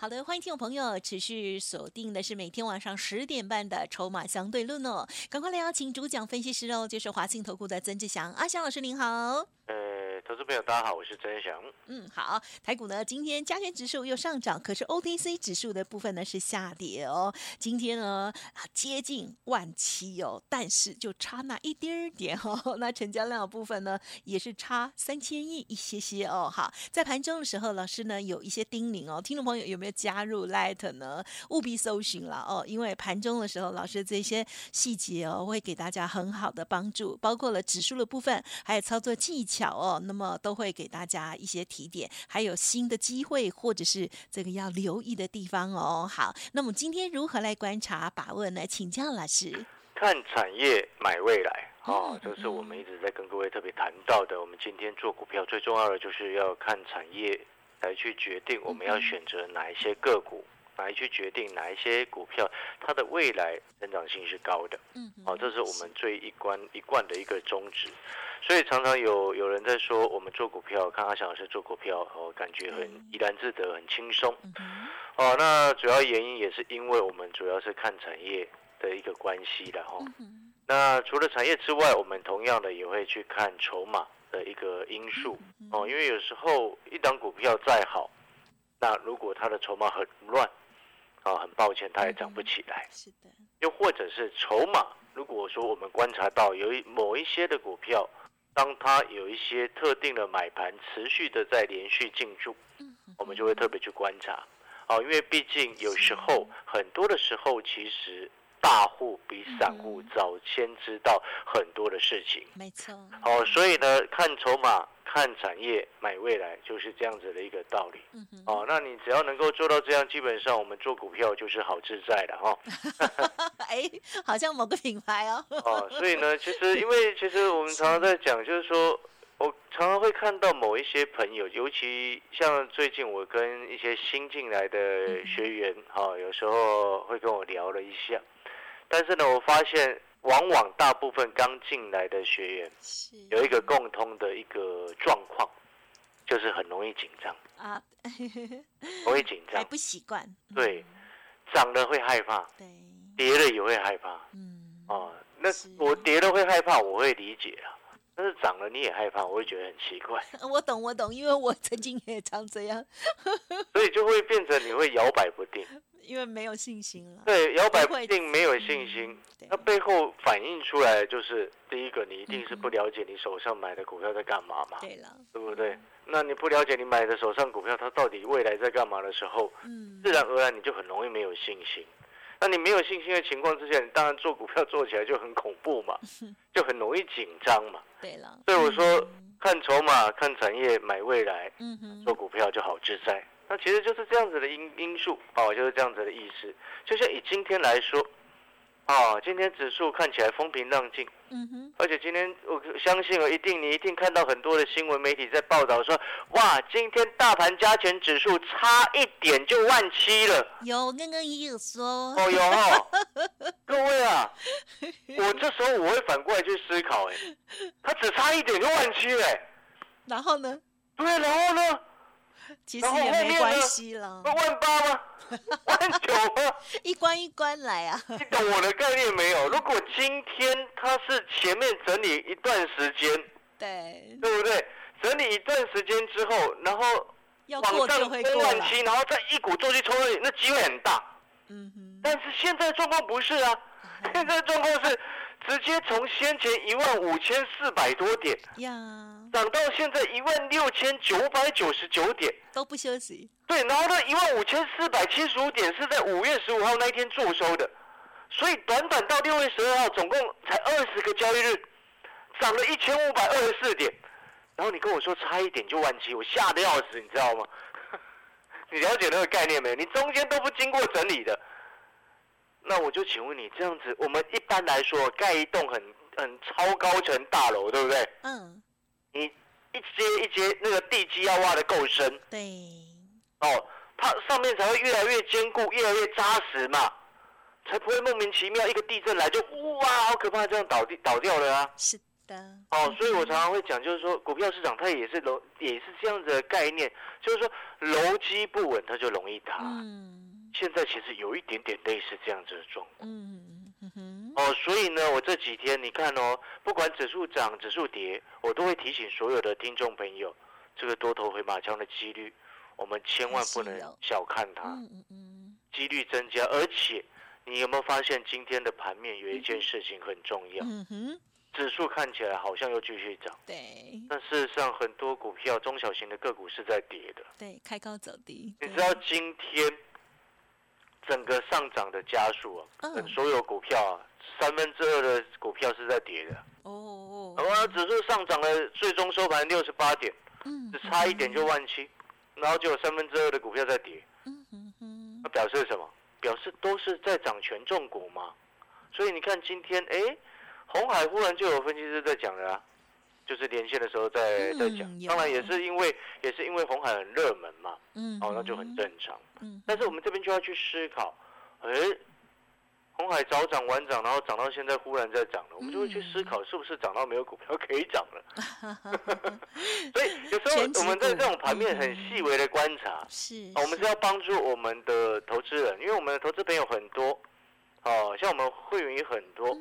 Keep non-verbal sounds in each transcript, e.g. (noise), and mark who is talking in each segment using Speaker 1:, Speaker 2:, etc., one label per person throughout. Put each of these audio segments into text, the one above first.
Speaker 1: 好的，欢迎听众朋友持续锁定的是每天晚上十点半的《筹码相对论》哦，赶快来邀请主讲分析师哦，就是华信投顾的曾志祥阿祥老师，您好。
Speaker 2: 投资朋友大家好，我是曾祥。
Speaker 1: 嗯，好，台股呢今天加权指数又上涨，可是 OTC 指数的部分呢是下跌哦。今天呢啊接近万七哦，但是就差那一点点哦。(laughs) 那成交量的部分呢也是差三千亿一些些哦。好，在盘中的时候，老师呢有一些叮咛哦，听众朋友有没有加入 Light 呢？务必搜寻了哦，因为盘中的时候，老师这些细节哦会给大家很好的帮助，包括了指数的部分，还有操作技。巧哦，那么都会给大家一些提点，还有新的机会或者是这个要留意的地方哦。好，那么今天如何来观察把握呢？请教老师。
Speaker 2: 看产业买未来啊，这是我们一直在跟各位特别谈到的。我们今天做股票最重要的就是要看产业来去决定我们要选择哪一些个股。来去决定哪一些股票它的未来成长性是高的，嗯，好，这是我们最一贯一贯的一个宗旨。所以常常有有人在说，我们做股票，看阿翔老师做股票，哦，感觉很怡然自得，很轻松。哦，那主要原因也是因为我们主要是看产业的一个关系的哈。那除了产业之外，我们同样的也会去看筹码的一个因素哦，因为有时候一档股票再好，那如果它的筹码很乱。啊，很抱歉，它也涨不起来。
Speaker 1: 是的，
Speaker 2: 又或者是筹码，如果说我们观察到有一某一些的股票，当它有一些特定的买盘持续的在连续进驻，我们就会特别去观察。哦，因为毕竟有时候很多的时候，其实大户比散户早先知道很多的事情。
Speaker 1: 没错。
Speaker 2: 哦，所以呢，看筹码。看产业买未来就是这样子的一个道理。哦，那你只要能够做到这样，基本上我们做股票就是好自在的哈。(laughs)
Speaker 1: 哎，好像某个品牌哦。
Speaker 2: 哦，所以呢，其实因为其实我们常常在讲，就是说我常常会看到某一些朋友，尤其像最近我跟一些新进来的学员哈，有时候会跟我聊了一下，但是呢，我发现。往往大部分刚进来的学员，有一个共通的一个状况，就是很容易紧张。啊，(laughs) 容易紧张，
Speaker 1: 不习惯，
Speaker 2: 对，涨了会害怕，对，跌了也会害怕，嗯，哦，那我跌了会害怕，我会理解啊，但是涨了你也害怕，我会觉得很奇怪。(laughs)
Speaker 1: 我懂，我懂，因为我曾经也常这样，(laughs)
Speaker 2: 所以就会变成你会摇摆不定。
Speaker 1: 因为没有信心了，
Speaker 2: 对，摇摆不定，没有信心，那背后反映出来就是，第一个，你一定是不了解你手上买的股票在干嘛嘛，
Speaker 1: 对了，
Speaker 2: 对不对？那你不了解你买的手上股票它到底未来在干嘛的时候，嗯，自然而然你就很容易没有信心。那你没有信心的情况之下，你当然做股票做起来就很恐怖嘛，(laughs) 就很容易紧张嘛。
Speaker 1: 对了，
Speaker 2: 所以我说看筹码、看产业、买未来，嗯哼，做股票就好自在。那其实就是这样子的因因素哦，就是这样子的意思。就像以今天来说，啊，今天指数看起来风平浪静，嗯哼。而且今天我相信哦，一定你一定看到很多的新闻媒体在报道说，哇，今天大盘加权指数差一点就万七了。
Speaker 1: 有，刚刚也有说。
Speaker 2: 哦，有哦。(laughs) 各位啊，我这时候我会反过来去思考，哎，它只差一点就万七嘞。
Speaker 1: 然后呢？
Speaker 2: 对，然后呢？(laughs)
Speaker 1: 其实也没关系了，
Speaker 2: 万八吗？(laughs) 万九吗？(laughs)
Speaker 1: 一关一关来啊！
Speaker 2: 你懂我的概念没有？如果今天它是前面整理一段时间，
Speaker 1: 对，
Speaker 2: 对不对？整理一段时间之后，然后往上攻万七，然后再一鼓作气冲那里，那机会很大。嗯哼。但是现在状况不是啊，现在状况是。直接从先前一万五千四百多点呀，涨到现在一万六千九百九十九点，
Speaker 1: 都不休息。
Speaker 2: 对，然后呢一万五千四百七十五点是在五月十五号那一天做收的，所以短短到六月十二号，总共才二十个交易日，涨了一千五百二十四点。然后你跟我说差一点就万七，我吓得要死，你知道吗？(laughs) 你了解那个概念没有？你中间都不经过整理的。那我就请问你，这样子，我们一般来说盖一栋很很超高层大楼，对不对？
Speaker 1: 嗯，
Speaker 2: 你一阶一阶那个地基要挖的够深
Speaker 1: 对，
Speaker 2: 哦，它上面才会越来越坚固，越来越扎实嘛，才不会莫名其妙一个地震来就哇好可怕，这样倒地倒掉了啊。
Speaker 1: 是的，
Speaker 2: 哦，所以我常常会讲，就是说股票市场它也是楼也是这样子的概念，就是说楼基不稳，它就容易塌。
Speaker 1: 嗯
Speaker 2: 现在其实有一点点类似这样子的状况。
Speaker 1: 嗯
Speaker 2: 哦，所以呢，我这几天你看哦，不管指数涨、指数跌，我都会提醒所有的听众朋友，这个多头回马枪的几率，我们千万不能小看它，
Speaker 1: 嗯嗯嗯，
Speaker 2: 几率增加。而且，你有没有发现今天的盘面有一件事情很重要？
Speaker 1: 嗯哼，
Speaker 2: 指数看起来好像又继续涨，
Speaker 1: 对
Speaker 2: 但事实上很多股票中小型的个股是在跌的。
Speaker 1: 对，开高走低，
Speaker 2: 你知道今天整个上涨的加速啊，
Speaker 1: 嗯
Speaker 2: 所有股票啊，三分之二的股票是在跌的。
Speaker 1: 哦哦，
Speaker 2: 然后指数上涨了，最终收盘六十八点，
Speaker 1: 嗯，
Speaker 2: 只差一点就万七，然后就有三分之二的股票在跌，
Speaker 1: 嗯哼哼
Speaker 2: 那，表示什么？表示都是在涨权重股嘛。所以你看今天，哎，红海忽然就有分析师在讲了啊，就是连线的时候在在讲当然也是因为也是因为红海很热门嘛，
Speaker 1: 嗯，
Speaker 2: 哦，那就很正常。
Speaker 1: 嗯，
Speaker 2: 但是我们这边就要去思考，哎，红海早涨晚涨，然后涨到现在忽然在涨了，我们就会去思考是不是涨到没有股票可以涨了。(laughs) 所以有时候我们在这种盘面很
Speaker 1: 嗯。
Speaker 2: 细微的观察，
Speaker 1: 是，
Speaker 2: 哦我们是。要帮助我们的投资人，因为我们的投资朋友很多，哦，像我们会员也很多，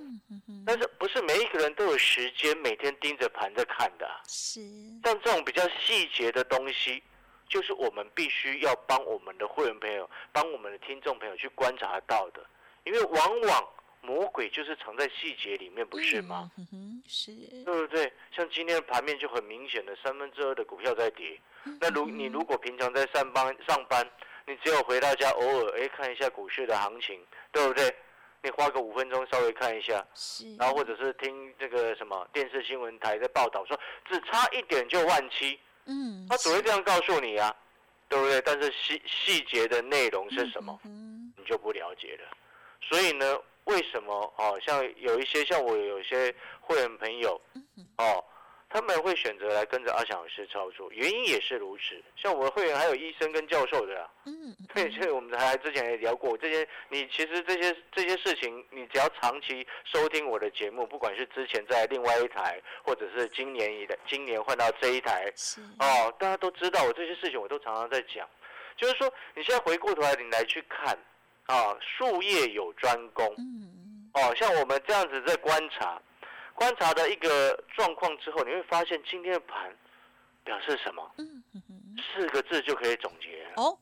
Speaker 2: 但是不是每一个人都有时间每天盯着盘在看的啊、
Speaker 1: 是，
Speaker 2: 像这种比较细节的东西，就是我们必须要帮我们的会员朋友、帮我们的听众朋友去观察到的，因为往往魔鬼就是藏在细节里面，不是吗？
Speaker 1: 嗯哼哼，是，
Speaker 2: 对不对？像今天的盘面就很明显的三分之二的股票在跌。那如你如果平常在上班上班，你只有回到家偶尔哎看一下股市的行情，对不对？你花个五分钟稍微看一下，
Speaker 1: 是，
Speaker 2: 然后或者是听这个什么电视新闻台的报道说只差一点就万七，
Speaker 1: 嗯，
Speaker 2: 他只会这样告诉你啊，对不对？但是细细节的内容是什么，
Speaker 1: 嗯
Speaker 2: 你就不了解了。所以呢，为什么哦？像有一些像我有一些会员朋友哦，他们会选择来跟着阿翔老师操作，原因也是如此。像我的会员还有医生跟教授的啊，
Speaker 1: 嗯，
Speaker 2: 对，所以我们还之前也聊过这些。你其实这些这些事情，你只要长期收听我的节目，不管是之前在另外一台，或者是今年一的今年换到这一台，
Speaker 1: 是，
Speaker 2: 哦，大家都知道我这些事情，我都常常在讲。就是说，你现在回过头来，你来去看啊，术业有专攻
Speaker 1: 嗯，
Speaker 2: 哦。像我们这样子在观察，观察的一个状况之后，你会发现今天的盘表示什么？
Speaker 1: 嗯
Speaker 2: 四个字就可以总结：
Speaker 1: 哦，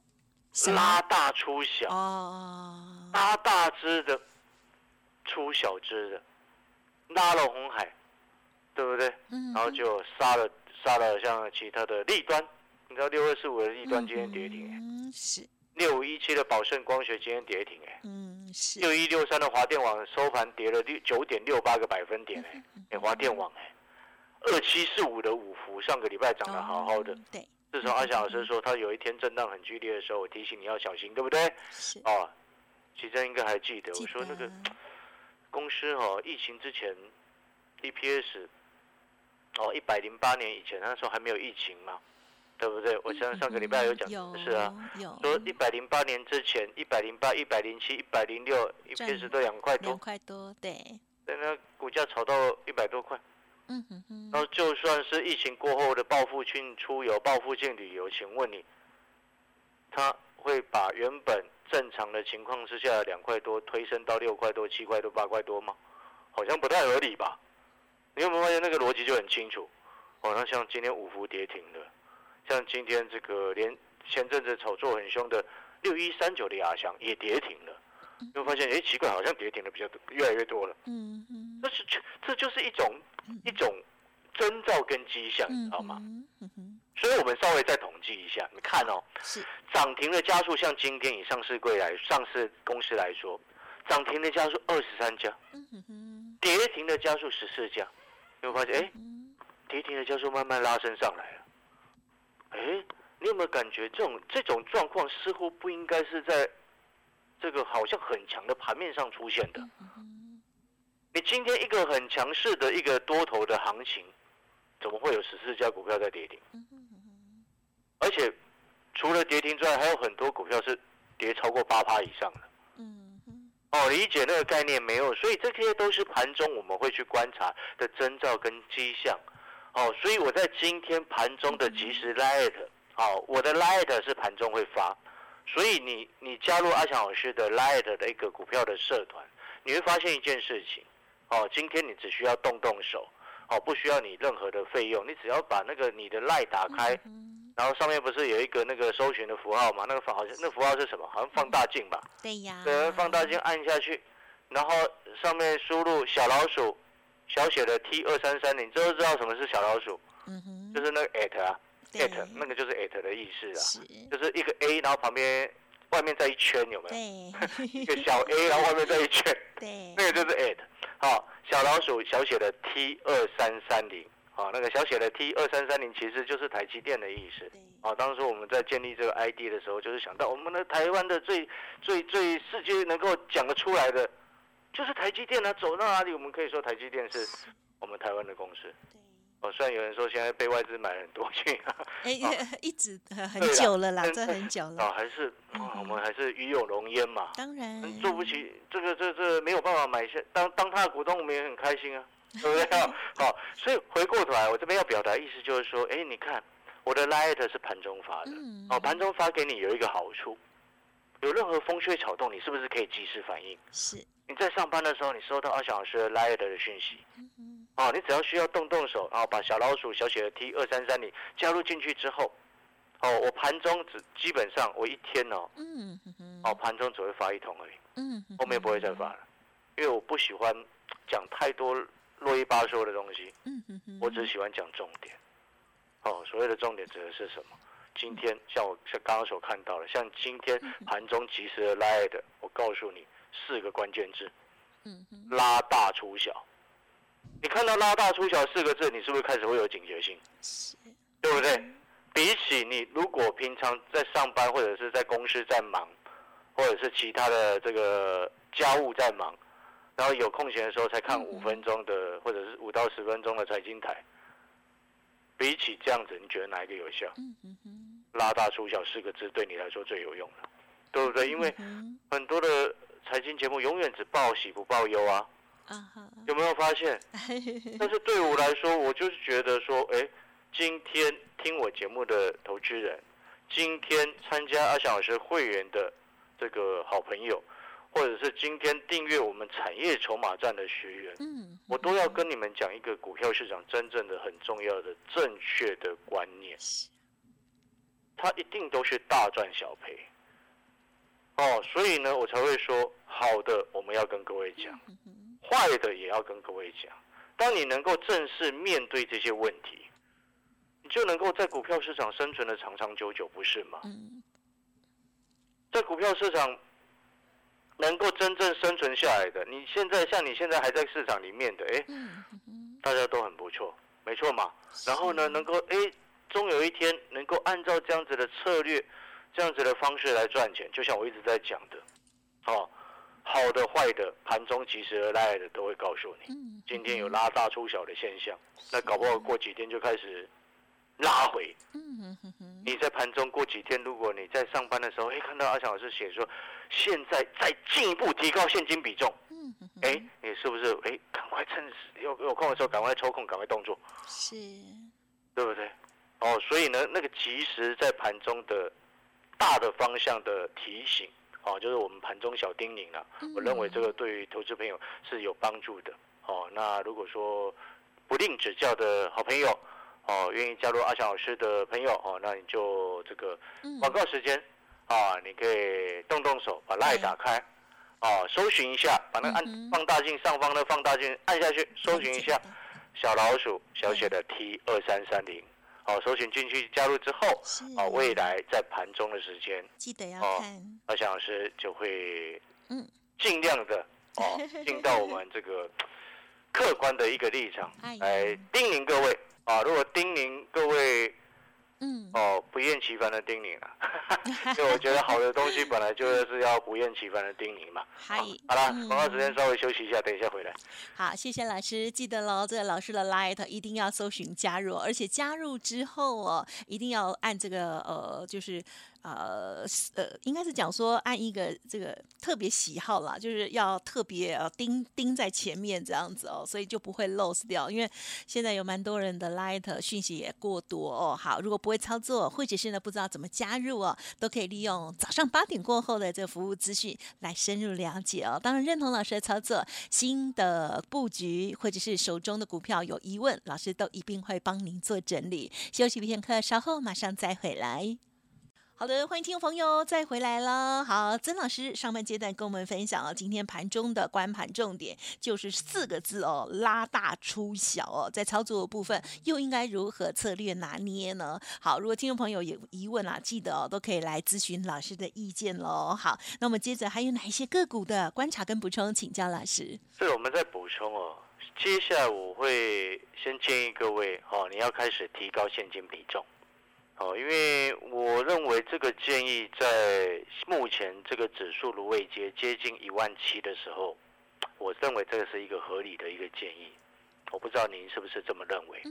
Speaker 2: 拉大出小。
Speaker 1: 哦，
Speaker 2: 拉大只的，出小只的，拉了红海，对不对？
Speaker 1: 嗯，
Speaker 2: 然后就杀了杀了像其他的利端，你知道六二四五的利端今天跌停、欸，
Speaker 1: 嗯，是，
Speaker 2: 六五一七的宝盛光学今天跌停哎、
Speaker 1: 嗯，是，
Speaker 2: 六一六三的华电网收盘跌了六九点六八个百分点哎、哎华电网哎、二七四五的五福上个礼拜涨得好好的。
Speaker 1: 哦，，对，
Speaker 2: 自从阿翔老师说他有一天震荡很剧烈的时候，我提醒你要小心，对不对？
Speaker 1: 是，
Speaker 2: 哦，其实应该还记得，我说那个公司哦，疫情之前 EPS 哦，一百零八年以前那时候还没有疫情嘛，对不对？我上上个礼拜有讲，
Speaker 1: 有
Speaker 2: 是啊，，
Speaker 1: 有，
Speaker 2: 说一百零八年之前，一百零八、一百零七、一百零六
Speaker 1: 赚
Speaker 2: ，EPS 都两块
Speaker 1: 两
Speaker 2: 多，
Speaker 1: 块多，对，
Speaker 2: 但那股价炒到一百多块，
Speaker 1: 嗯哼哼，
Speaker 2: 然后就算是疫情过后的报复性出游、报复性旅游，请问你，他会把原本正常的情况之下的两块多推升到六块多、七块多、八块多吗？好像不太合理吧？你有没有发现那个逻辑就很清楚？哦，像像今天五福跌停了，像今天这个连前阵子炒作很凶的六一三九的亚翔也跌停了，你会发现，哎，奇怪，好像跌停的比较多，越来越多了。
Speaker 1: 嗯嗯，
Speaker 2: 这是这就是一种一种征兆跟迹象，你
Speaker 1: 嗯
Speaker 2: 知道吗？
Speaker 1: 哼？嗯哼，
Speaker 2: 所以我们稍微再统计一下，你看哦，
Speaker 1: 是，
Speaker 2: 涨停的家数，像今天以上市柜来上市公司来说，涨停的家数二十三家，
Speaker 1: 嗯哼哼，
Speaker 2: 跌停的家数十四家，你会发现，哎，
Speaker 1: 嗯，
Speaker 2: 跌停的家数慢慢拉升上来有没有感觉这种这种状况似乎不应该是在这个好像很强的盘面上出现的？你今天一个很强势的一个多头的行情，怎么会有十四家股票在跌停？而且除了跌停之外，还有很多股票是跌超过八趴以上的。哦，理解那个概念没有？所以这些都是盘中我们会去观察的征兆跟迹象。哦，所以我在今天盘中的即时 light，哦，我的 light 是盘中会发，所以你你加入阿强老师的 light 的一个股票的社团，你会发现一件事情。哦，今天你只需要动动手，哦，不需要你任何的费用，你只要把那个你的 light 打开，
Speaker 1: 嗯，
Speaker 2: 然后上面不是有一个那个搜寻的符号吗？那个符好像那符号是什么？好像放大镜吧？
Speaker 1: 对呀，
Speaker 2: 对，放大镜按下去，然后上面输入小老鼠，小写的 T 二三三零，知不知道什么是小老鼠，
Speaker 1: 嗯哼，
Speaker 2: 就是那个 at 啊
Speaker 1: 对
Speaker 2: ，at 那个就是 at 的意思啊，就是一个 A，然后旁边外面再一圈，有没有？
Speaker 1: 对，(laughs)
Speaker 2: 一个小 A，然后外面再一圈，
Speaker 1: 对，
Speaker 2: 那个就是 at。好，小老鼠小写的 T 二三三零，好，那个小写的 T 二三三零其实就是台积电的意思。
Speaker 1: 对，
Speaker 2: 啊，当时我们在建立这个 ID 的时候，就是想到我们的台湾的最最最世界能够讲得出来的，就是台积电啊。走到哪里，我们可以说台积电是我们台湾的公司。虽然有人说现在被外资买了很多去啊，(laughs)
Speaker 1: 哎，(laughs) 一直呃很久了啦，
Speaker 2: 但
Speaker 1: 这很久了，
Speaker 2: 啊，还是啊，我们还是与有荣焉嘛。
Speaker 1: 当然
Speaker 2: 嗯做不起这个这这没有办法买下，当当他的股东，我们也很开心啊，(laughs) 对不对？好，所以回过头来，我这边要表达的意思就是说，哎，你看我的 Light 是盘中发的，
Speaker 1: 嗯
Speaker 2: 哦，盘中发给你有一个好处，有任何风吹草动，你是不是可以及时反应？
Speaker 1: 是，
Speaker 2: 你在上班的时候，你收到阿小老师的 Light 的讯息，
Speaker 1: 嗯
Speaker 2: 哦，你只要需要动动手，然后把小老鼠小写的 T 二三三零加入进去之后，哦，我盘中只基本上我一天哦，
Speaker 1: 嗯
Speaker 2: 哦，盘中只会发一通而已。
Speaker 1: 嗯，
Speaker 2: 后面不会再发了，因为我不喜欢讲太多啰里吧嗦的东西，
Speaker 1: 嗯
Speaker 2: 我只喜欢讲重点。哦，所谓的重点指的是什么？今天像我像刚刚所看到的，像今天盘中及时的 lie 的，我告诉你四个关键字：
Speaker 1: 嗯哼，
Speaker 2: 拉大出小。你看到拉大出小四个字，你是不是开始会有警觉性？
Speaker 1: 是，
Speaker 2: 对不对？比起你如果平常在上班或者是在公司在忙，或者是其他的这个家务在忙，然后有空闲的时候才看五分钟的或者是五到十分钟的财经台，比起这样子，你觉得哪一个有效？拉大出小四个字对你来说最有用了，对不对？因为
Speaker 1: 嗯
Speaker 2: 很多的财经节目永远只报喜不报忧啊，有没有发现？(laughs) 但是对我来说，我就是觉得说，哎，今天听我节目的投资人，今天参加阿翔老师会员的这个好朋友，或者是今天订阅我们产业筹码站的学员，
Speaker 1: 嗯，
Speaker 2: 我都要跟你们讲一个股票市场真正的很重要的正确的观念，
Speaker 1: 是，
Speaker 2: 它一定都是大赚小赔。哦，所以呢，我才会说，好的我们要跟各位讲。坏的也要跟各位讲。当你能够正式面对这些问题，你就能够在股票市场生存的长长久久，不是吗？
Speaker 1: 嗯，
Speaker 2: 在股票市场能够真正生存下来的，你现在像你现在还在市场里面的，哎，大家都很不错，没错嘛。然后呢，能够哎，终有一天能够按照这样子的策略、这样子的方式来赚钱，就像我一直在讲的，哦，好的、坏的，盘中及时而来的都会告诉你。
Speaker 1: 嗯，
Speaker 2: 今天有拉大出小的现象，那搞不好过几天就开始拉回。你在盘中过几天，如果你在上班的时候，哎，看到阿强老师写说，现在再进一步提高现金比重，哎，你是不是哎，赶快趁有有空的时候赶快抽空，赶快动作，
Speaker 1: 是，
Speaker 2: 对不对？哦，所以呢，那个及时在盘中的大的方向的提醒，哦，就是我们盘中小叮咛了。我认为这个对于投资朋友是有帮助的。哦，那如果说不吝指教的好朋友，哦，愿意加入阿翔老师的朋友，哦，那你就这个
Speaker 1: 嗯。
Speaker 2: 广告时间啊，你可以动动手把 Line 打开，啊，搜寻一下，把那按放大镜上方的放大镜按下去，搜寻一下小老鼠小写的 T 二三三零，好，首选进去加入之后，
Speaker 1: 是，
Speaker 2: 啊，未来在盘中的时间，
Speaker 1: 记得要
Speaker 2: 哦
Speaker 1: 看，
Speaker 2: 阿翔老师就会
Speaker 1: 嗯
Speaker 2: 尽量的 (laughs) 哦，尽到我们这个客观的一个立场来叮咛各位啊。如果叮咛各位
Speaker 1: 嗯，
Speaker 2: 哦，不厌其烦的叮咛了，(laughs) 因为我觉得好的东西本来就是要不厌其烦的叮咛嘛。
Speaker 1: 嗨
Speaker 2: 好，好了，
Speaker 1: 嗯
Speaker 2: 广告时间稍微休息一下，等一下回来。
Speaker 1: 好，谢谢老师，记得喽，这个老师的 Light 一定要搜寻加入，而且加入之后哦，一定要按这个呃，就是。呃呃，应该是讲说按一个这个特别喜好啦，就是要特别呃盯盯在前面这样子哦，所以就不会 lose 掉。因为现在有蛮多人的 light 讯息也过多哦。好，如果不会操作，或者是呢不知道怎么加入哦，都可以利用早上八点过后的这个服务资讯来深入了解哦。当然认同老师的操作，新的布局或者是手中的股票有疑问，老师都一定会帮您做整理。休息片刻，稍后马上再回来。好的，欢迎听众朋友再回来了。好，曾老师上半阶段跟我们分享哦，今天盘中的观盘重点就是四个字哦，拉大出小哦，在操作的部分又应该如何策略拿捏呢？好，如果听众朋友有疑问啊，记得哦都可以来咨询老师的意见喽。好，那我们接着还有哪一些个股的观察跟补充，请教老师。
Speaker 2: 这个我们再补充哦。接下来我会先建议各位哦，你要开始提高现金比重。哦，因为我认为这个建议在目前这个指数芦苇接接近一万七的时候，我认为这个是一个合理的一个建议。我不知道您是不是这么认为？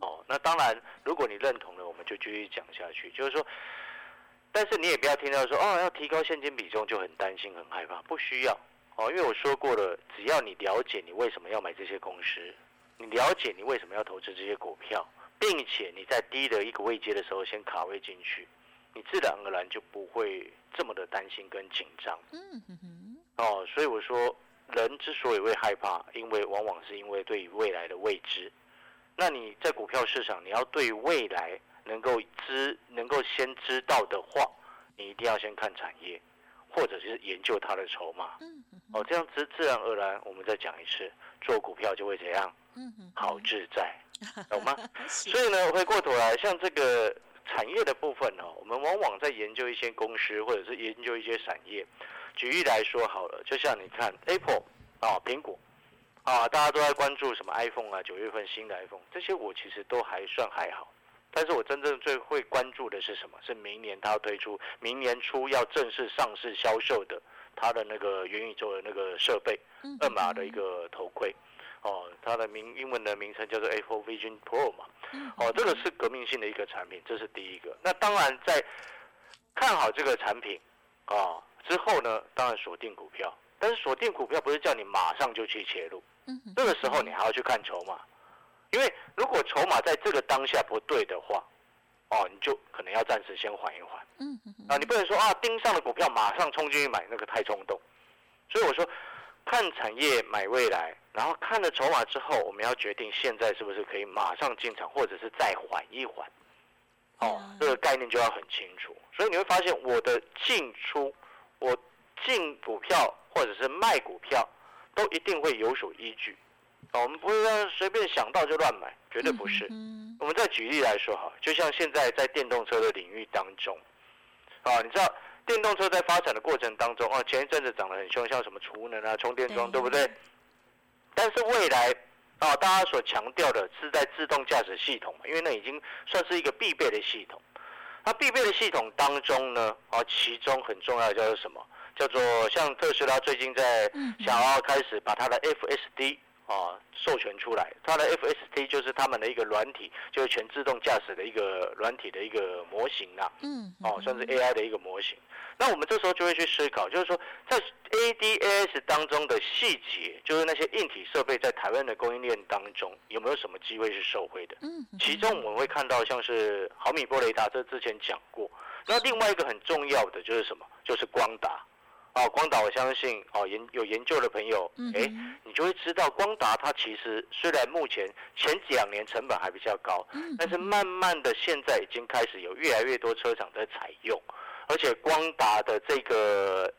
Speaker 2: 哦，那当然，如果你认同了，我们就继续讲下去。就是说，但是你也不要听到说哦，要提高现金比重就很担心、很害怕，不需要哦，因为我说过了，只要你了解你为什么要买这些公司，你了解你为什么要投资这些股票，并且你在低的一个位阶的时候先卡位进去，你自然而然就不会这么的担心跟紧张
Speaker 1: 嗯哼哼，
Speaker 2: 哦。所以我说，人之所以会害怕，因为往往是因为对于未来的未知。那你在股票市场，你要对于未来能够知、能够先知道的话，你一定要先看产业，或者是研究它的筹码。
Speaker 1: 嗯哼
Speaker 2: 哦，这样子自然而然，我们再讲一次，做股票就会怎样
Speaker 1: 嗯哼，
Speaker 2: 好自在，(laughs) 懂吗？所以呢，回过头来，像这个产业的部分呢、我们往往在研究一些公司，或者是研究一些产业。举例来说好了，就像你看 Apple 啊，苹果啊，大家都在关注什么 iPhone 啊，九月份新的 iPhone，这些我其实都还算还好。但是我真正最会关注的是什么？是明年它要推出，明年初要正式上市销售的它的那个元宇宙的那个设备，
Speaker 1: 嗯
Speaker 2: 二码的一个头盔。哦，它的名英文的名称叫做 Apple Vision Pro 嘛。
Speaker 1: 嗯
Speaker 2: 哦，这个是革命性的一个产品，这是第一个。那当然在看好这个产品啊之后呢，当然锁定股票。但是锁定股票不是叫你马上就去切入，这个时候你还要去看筹码，因为如果筹码在这个当下不对的话，哦，你就可能要暂时先缓一缓。
Speaker 1: 嗯
Speaker 2: 啊，你不能说啊，盯上了股票马上冲进去买，那个太冲动。所以我说，看产业买未来，然后看了筹码之后，我们要决定现在是不是可以马上进场，或者是再缓一缓。哦
Speaker 1: 嗯，
Speaker 2: 这个概念就要很清楚。所以你会发现，我的进出，我进股票或者是卖股票，都一定会有所依据。哦，我们不会让随便想到就乱买，绝对不是。
Speaker 1: 嗯
Speaker 2: 我们再举例来说哈，就像现在在电动车的领域当中，啊，你知道电动车在发展的过程当中，啊，前一阵子涨得很凶，像什么储能啊、充电桩，
Speaker 1: 对
Speaker 2: 对不对？但是未来啊，大家所强调的是在自动驾驶系统嘛，因为那已经算是一个必备的系统。那必备的系统当中呢，啊，其中很重要的叫做什么？叫做像特斯拉最近在
Speaker 1: 嗯
Speaker 2: 想要开始把它的 FSD 啊授权出来，它的 FSD 就是他们的一个软体，就是全自动驾驶的一个软体的一个模型啦、
Speaker 1: 嗯
Speaker 2: 哦，算是 AI 的一个模型。那我们这时候就会去思考，就是说在 ADAS 当中的细节，就是那些硬体设备在台湾的供应链当中有没有什么机会是受惠的？
Speaker 1: 嗯
Speaker 2: 其中我们会看到像是毫米波雷达，这之前讲过。那另外一个很重要的就是什么？就是光达。哦，光达，我相信哦，研有研究的朋友，哎，
Speaker 1: 嗯
Speaker 2: 你就会知道，光达它其实虽然目前前两年成本还比较高，
Speaker 1: 嗯
Speaker 2: 但是慢慢的现在已经开始有越来越多车厂在采用，而且光达的这个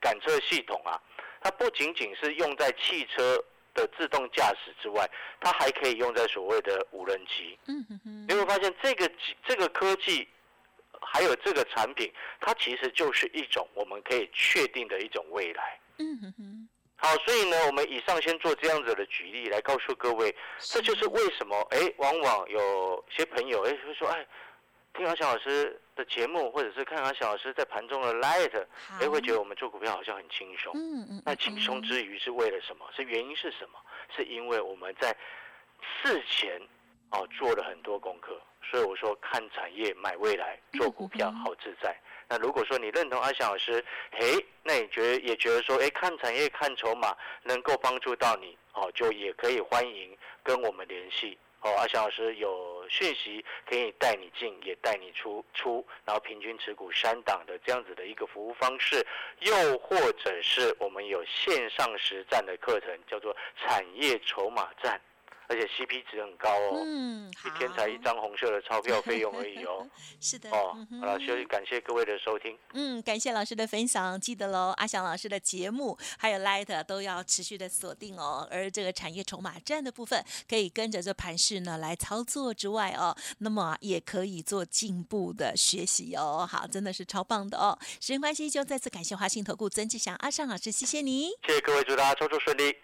Speaker 2: 感测系统啊，它不仅仅是用在汽车的自动驾驶之外，它还可以用在所谓的无人机。
Speaker 1: 嗯哼哼
Speaker 2: 你会发现这个技这个科技，还有这个产品，它其实就是一种我们可以确定的一种未来。
Speaker 1: 嗯哼哼，
Speaker 2: 好，所以呢，我们以上先做这样子的举例来告诉各位，这就是为什么哎，往往有些朋友哎会说，哎，听阿翔老师的节目，或者是看阿翔老师在盘中的 light，哎，会觉得我们做股票好像很轻松。
Speaker 1: 嗯嗯，
Speaker 2: 那轻松之余是为了什么？是原因是什么？是因为我们在事前哦做了很多功课，所以我说看产业买未来，做股票好自在。那如果说你认同阿翔老师，嘿，那你觉得也觉得说，哎，看产业看筹码能够帮助到你，哦，就也可以欢迎跟我们联系。哦，阿翔老师有讯息可以带你进，也带你出出，然后平均持股三档的这样子的一个服务方式，又或者是我们有线上实战的课程，叫做产业筹码战。而且 CP 值很高哦，
Speaker 1: 嗯，
Speaker 2: 一天才一张红色的钞票费用而已哦。(laughs)
Speaker 1: 是的，
Speaker 2: 哦
Speaker 1: 嗯，
Speaker 2: 好了，所以感谢各位的收听。
Speaker 1: 嗯，感谢老师的分享，记得喽，阿翔老师的节目还有 Light 都要持续的锁定哦。而这个产业筹码站的部分，可以跟着这盘势呢来操作之外哦，那么也可以做进步的学习哦。好，真的是超棒的哦。时间关系，就再次感谢华信投顾曾志祥阿尚老师，谢谢你。
Speaker 2: 谢谢各位，祝大家操作顺利。